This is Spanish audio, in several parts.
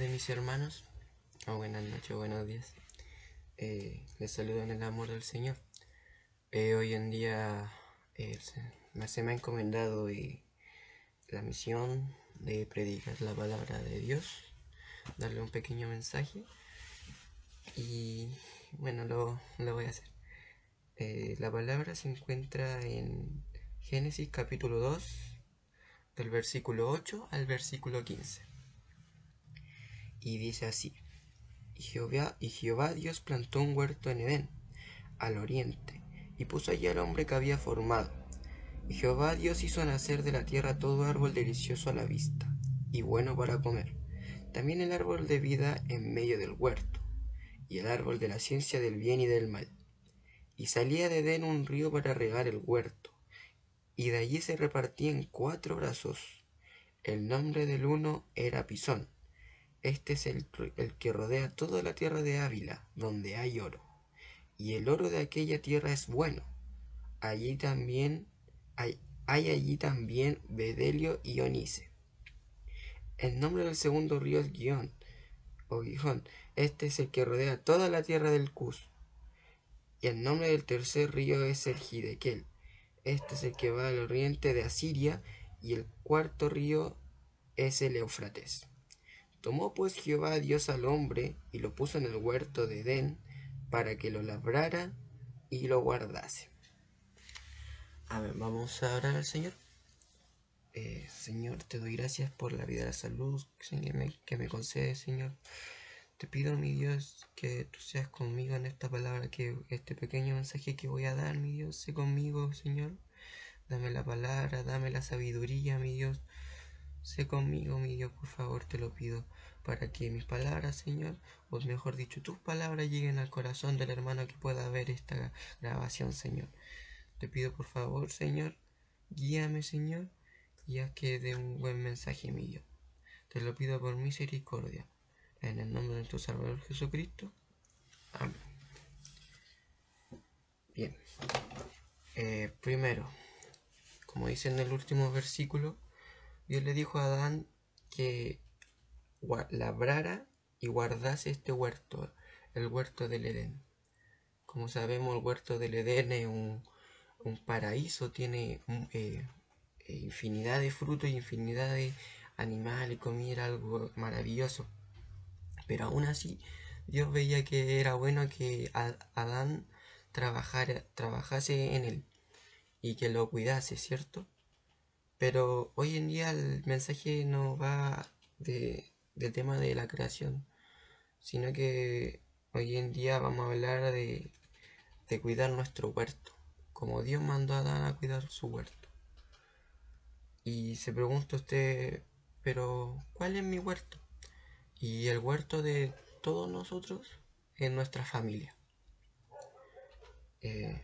tardes mis hermanos, o buenas noches, buenos días. Eh, les saludo en el amor del Señor. Eh, hoy en día eh, se, me ha encomendado la misión de predicar la palabra de Dios, darle un pequeño mensaje y bueno, lo, lo voy a hacer. la palabra se encuentra en Génesis capítulo 2, del versículo 8 al versículo 15 y dice así, y Jehová, y Jehová Dios plantó un huerto en Edén, al oriente, y puso allí al hombre que había formado. Y Jehová Dios hizo nacer de la tierra todo árbol delicioso a la vista, y bueno para comer, también el árbol de vida en medio del huerto, y el árbol de la ciencia del bien y del mal. Y salía de Edén un río para regar el huerto, y de allí se repartía en cuatro brazos. El nombre del uno era Pisón, este es el, que rodea toda la tierra de Ávila, donde hay oro. Y el oro de aquella tierra es bueno. Allí también hay, allí también Bedelio y Onice. El nombre del segundo río es Guión o Gijón. Este es el que rodea toda la tierra del Cus. Y el nombre del tercer río es el Gidequel. Este es el que va al oriente de Asiria. Y el cuarto río es el Eufrates. Tomó pues Jehová Dios al hombre y lo puso en el huerto de Edén para que lo labrara y lo guardase. A ver, vamos a orar al Señor. Eh, Señor, te doy gracias por la vida y la salud que me, que me Señor. Te pido, mi Dios, que tú seas conmigo en esta palabra, que este pequeño mensaje que voy a dar, mi Dios, sé conmigo, Señor. Dame la palabra, dame la sabiduría, mi Dios. Sé conmigo, mi Dios, por favor, te lo pido, para que mis palabras, Señor, o mejor dicho, tus palabras lleguen al corazón del hermano que pueda ver esta grabación, Señor. Te pido, por favor, Señor, guíame, Señor, y haz que dé un buen mensaje mío. Te lo pido por misericordia. En el nombre de tu Salvador Jesucristo. Amén. Bien. Eh, primero, como dice en el último versículo, Dios le dijo a Adán que labrara y guardase este huerto, el huerto del Edén. Como sabemos, el huerto del Edén es un, paraíso, tiene eh, eh, infinidad de frutos y infinidad de animales, comida, algo maravilloso. Pero aún así, Dios veía que era bueno que Adán trabajara, trabajase en él y que lo cuidase, ¿cierto? Pero hoy en día el mensaje no va de, tema de la creación, sino que hoy en día vamos a hablar de, de cuidar nuestro huerto, como Dios mandó a Adán a cuidar su huerto. Y se pregunta usted, pero ¿cuál es mi huerto? Y el huerto de todos nosotros es nuestra familia. Eh,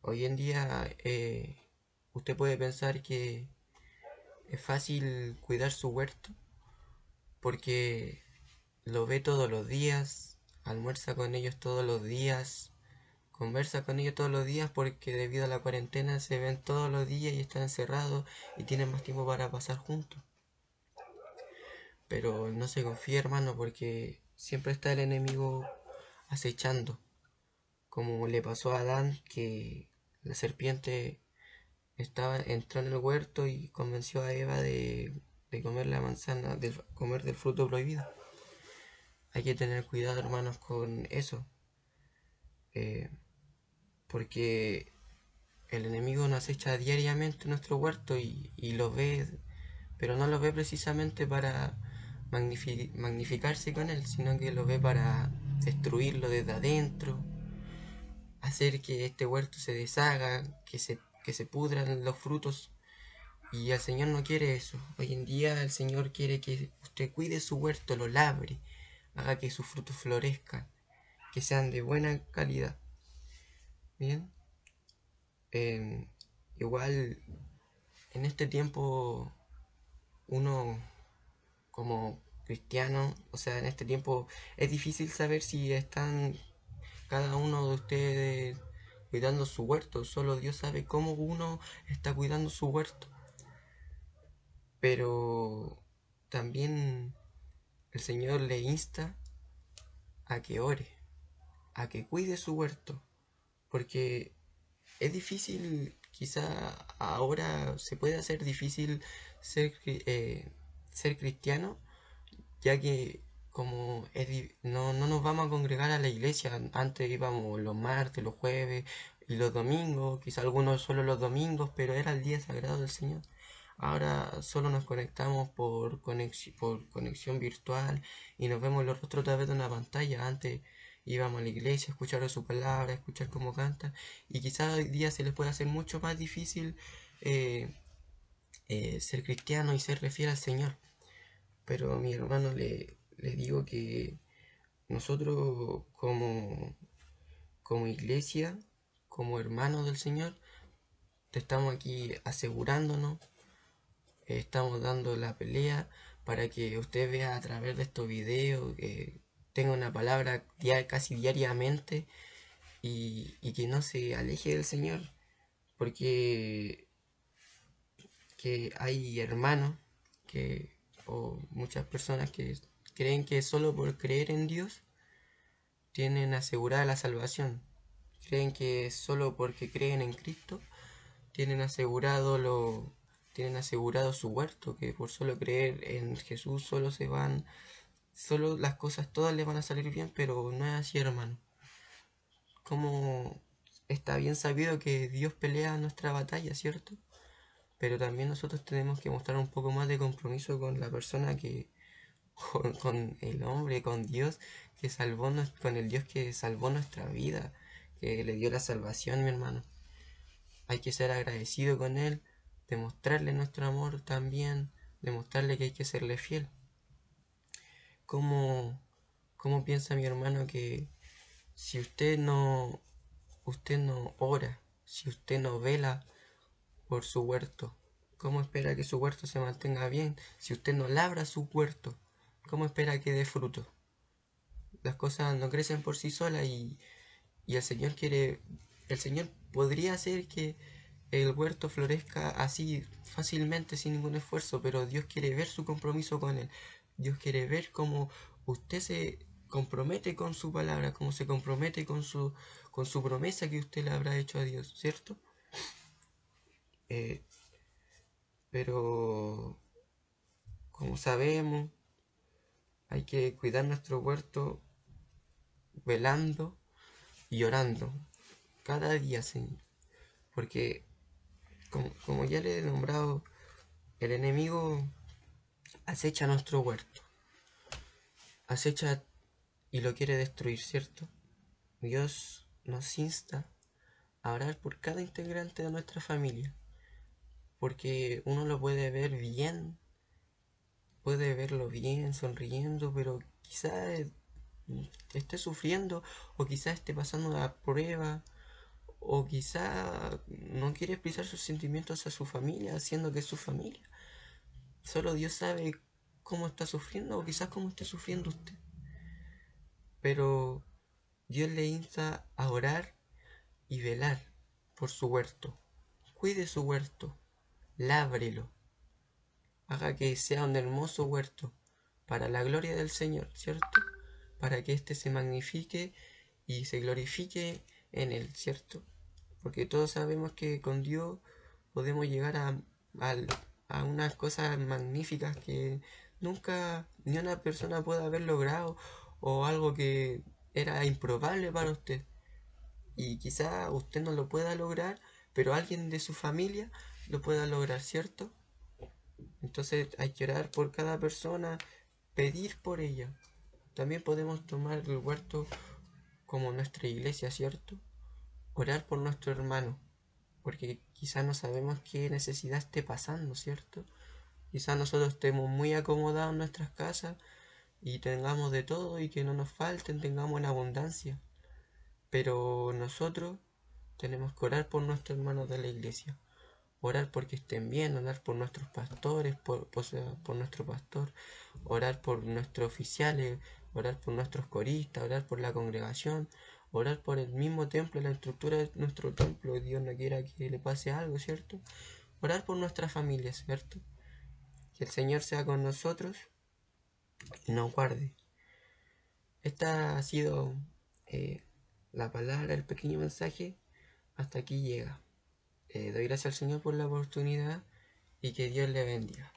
hoy en día eh, usted puede pensar que es fácil cuidar su huerto porque lo ve todos los días, almuerza con ellos todos los días, conversa con ellos todos los días porque debido a la cuarentena se ven todos los días y están encerrados y tienen más tiempo para pasar juntos. Pero no se confía, hermano, porque siempre está el enemigo acechando, como le pasó a Adán que la serpiente estaba, entró en el huerto y convenció a Eva de, comer la manzana, de comer del fruto prohibido. Hay que tener cuidado, hermanos, con eso. Eh, porque el enemigo nos echa diariamente en nuestro huerto y, lo ve, pero no lo ve precisamente para magnificarse con él, sino que lo ve para destruirlo desde adentro, hacer que este huerto se deshaga, que se que se pudran los frutos. Y el Señor no quiere eso. Hoy en día el Señor quiere que usted cuide su huerto, lo labre, haga que sus frutos florezcan, que sean de buena calidad. Bien. Em, igual en este tiempo uno como cristiano, o sea, en este tiempo es difícil saber si están cada uno de ustedes cuidando su huerto. Solo Dios sabe cómo uno está cuidando su huerto. Pero también el Señor le insta a que ore, a que cuide su huerto, porque es difícil, quizá ahora se puede hacer difícil ser, eh, ser cristiano, ya que como no, no nos vamos a congregar a la iglesia, antes íbamos los martes, los jueves y los domingos, quizá algunos solo los domingos, pero era el día sagrado del Señor. Ahora solo nos conectamos por conexión, por conexión virtual y nos vemos los rostros a través de una pantalla. Antes íbamos a la iglesia, a escuchar su palabra, a escuchar cómo canta. Y quizás hoy día se les puede hacer mucho más difícil eh, eh, ser cristiano y ser fiel al Señor. Pero mi hermano le, le digo que nosotros como, como iglesia, como hermanos del Señor, estamos aquí asegurándonos estamos dando la pelea para que usted vea a través de estos videos, que tenga una palabra casi diariamente y, que no se aleje del Señor, porque que hay hermanos que o muchas personas que creen que solo por creer en Dios tienen asegurada la salvación. Creen que solo porque creen en Cristo tienen asegurado lo, tienen asegurado su huerto, que por solo creer en Jesús solo se van, solo las cosas todas le van a salir bien, pero no es así, hermano. Como está bien sabido que Dios pelea nuestra batalla, ¿cierto? Pero también nosotros tenemos que mostrar un poco más de compromiso con la persona que, con, el hombre, con Dios que salvó, con el Dios que salvó nuestra vida, que le dio la salvación, mi hermano. Hay que ser agradecido con Él demostrarle nuestro amor también, demostrarle que hay que serle fiel. ¿Cómo, cómo piensa mi hermano que si usted no, usted no ora, si usted no vela por su huerto, ¿cómo espera que su huerto se mantenga bien? Si usted no labra su huerto, ¿cómo espera que dé fruto? Las cosas no crecen por sí solas y, el Señor quiere, el Señor podría hacer que el huerto florezca así fácilmente sin ningún esfuerzo, pero Dios quiere ver su compromiso con él. Dios quiere ver cómo usted se compromete con su palabra, cómo se compromete con su, con su promesa que usted le habrá hecho a Dios, ¿cierto? Eh, pero, como sabemos, hay que cuidar nuestro huerto velando y orando cada día, Señor. Porque como, ya le he nombrado, el enemigo acecha nuestro huerto. Acecha y lo quiere destruir, ¿cierto? Dios nos insta a orar por cada integrante de nuestra familia. Porque uno lo puede ver bien, puede verlo bien, sonriendo, pero quizá esté sufriendo o quizá esté pasando una prueba o quizá no quiere expresar sus sentimientos a su familia, siendo que es su familia. Solo Dios sabe cómo está sufriendo o quizás cómo esté sufriendo usted. Pero Dios le insta a orar y velar por su huerto. Cuide su huerto, lábrelo. Haga que sea un hermoso huerto para la gloria del Señor, ¿cierto? Para que éste se magnifique y se glorifique en él, ¿cierto? Porque todos sabemos que con Dios podemos llegar a, a, unas cosas magníficas que nunca ni una persona puede haber logrado o algo que era improbable para usted. Y quizá usted no lo pueda lograr, pero alguien de su familia lo pueda lograr, ¿cierto? Entonces hay que orar por cada persona, pedir por ella. También podemos tomar el huerto como nuestra iglesia, ¿cierto? Orar por nuestro hermano, porque quizás no sabemos qué necesidad esté pasando, ¿cierto? Quizás nosotros estemos muy acomodados en nuestras casas y tengamos de todo y que no nos falten, tengamos en abundancia. Pero nosotros tenemos que orar por nuestros hermanos de la iglesia. Orar porque estén bien, orar por nuestros pastores, por, por, nuestro pastor, orar por nuestros oficiales, orar por nuestros coristas, orar por la congregación, orar por el mismo templo, la estructura de nuestro templo, Dios no quiera que le pase algo, ¿cierto? Orar por nuestra familia, ¿cierto? Que el Señor sea con nosotros y nos guarde. Esta ha sido eh, la palabra, el pequeño mensaje. Hasta aquí llega. Eh, doy gracias al Señor por la oportunidad y que Dios le bendiga.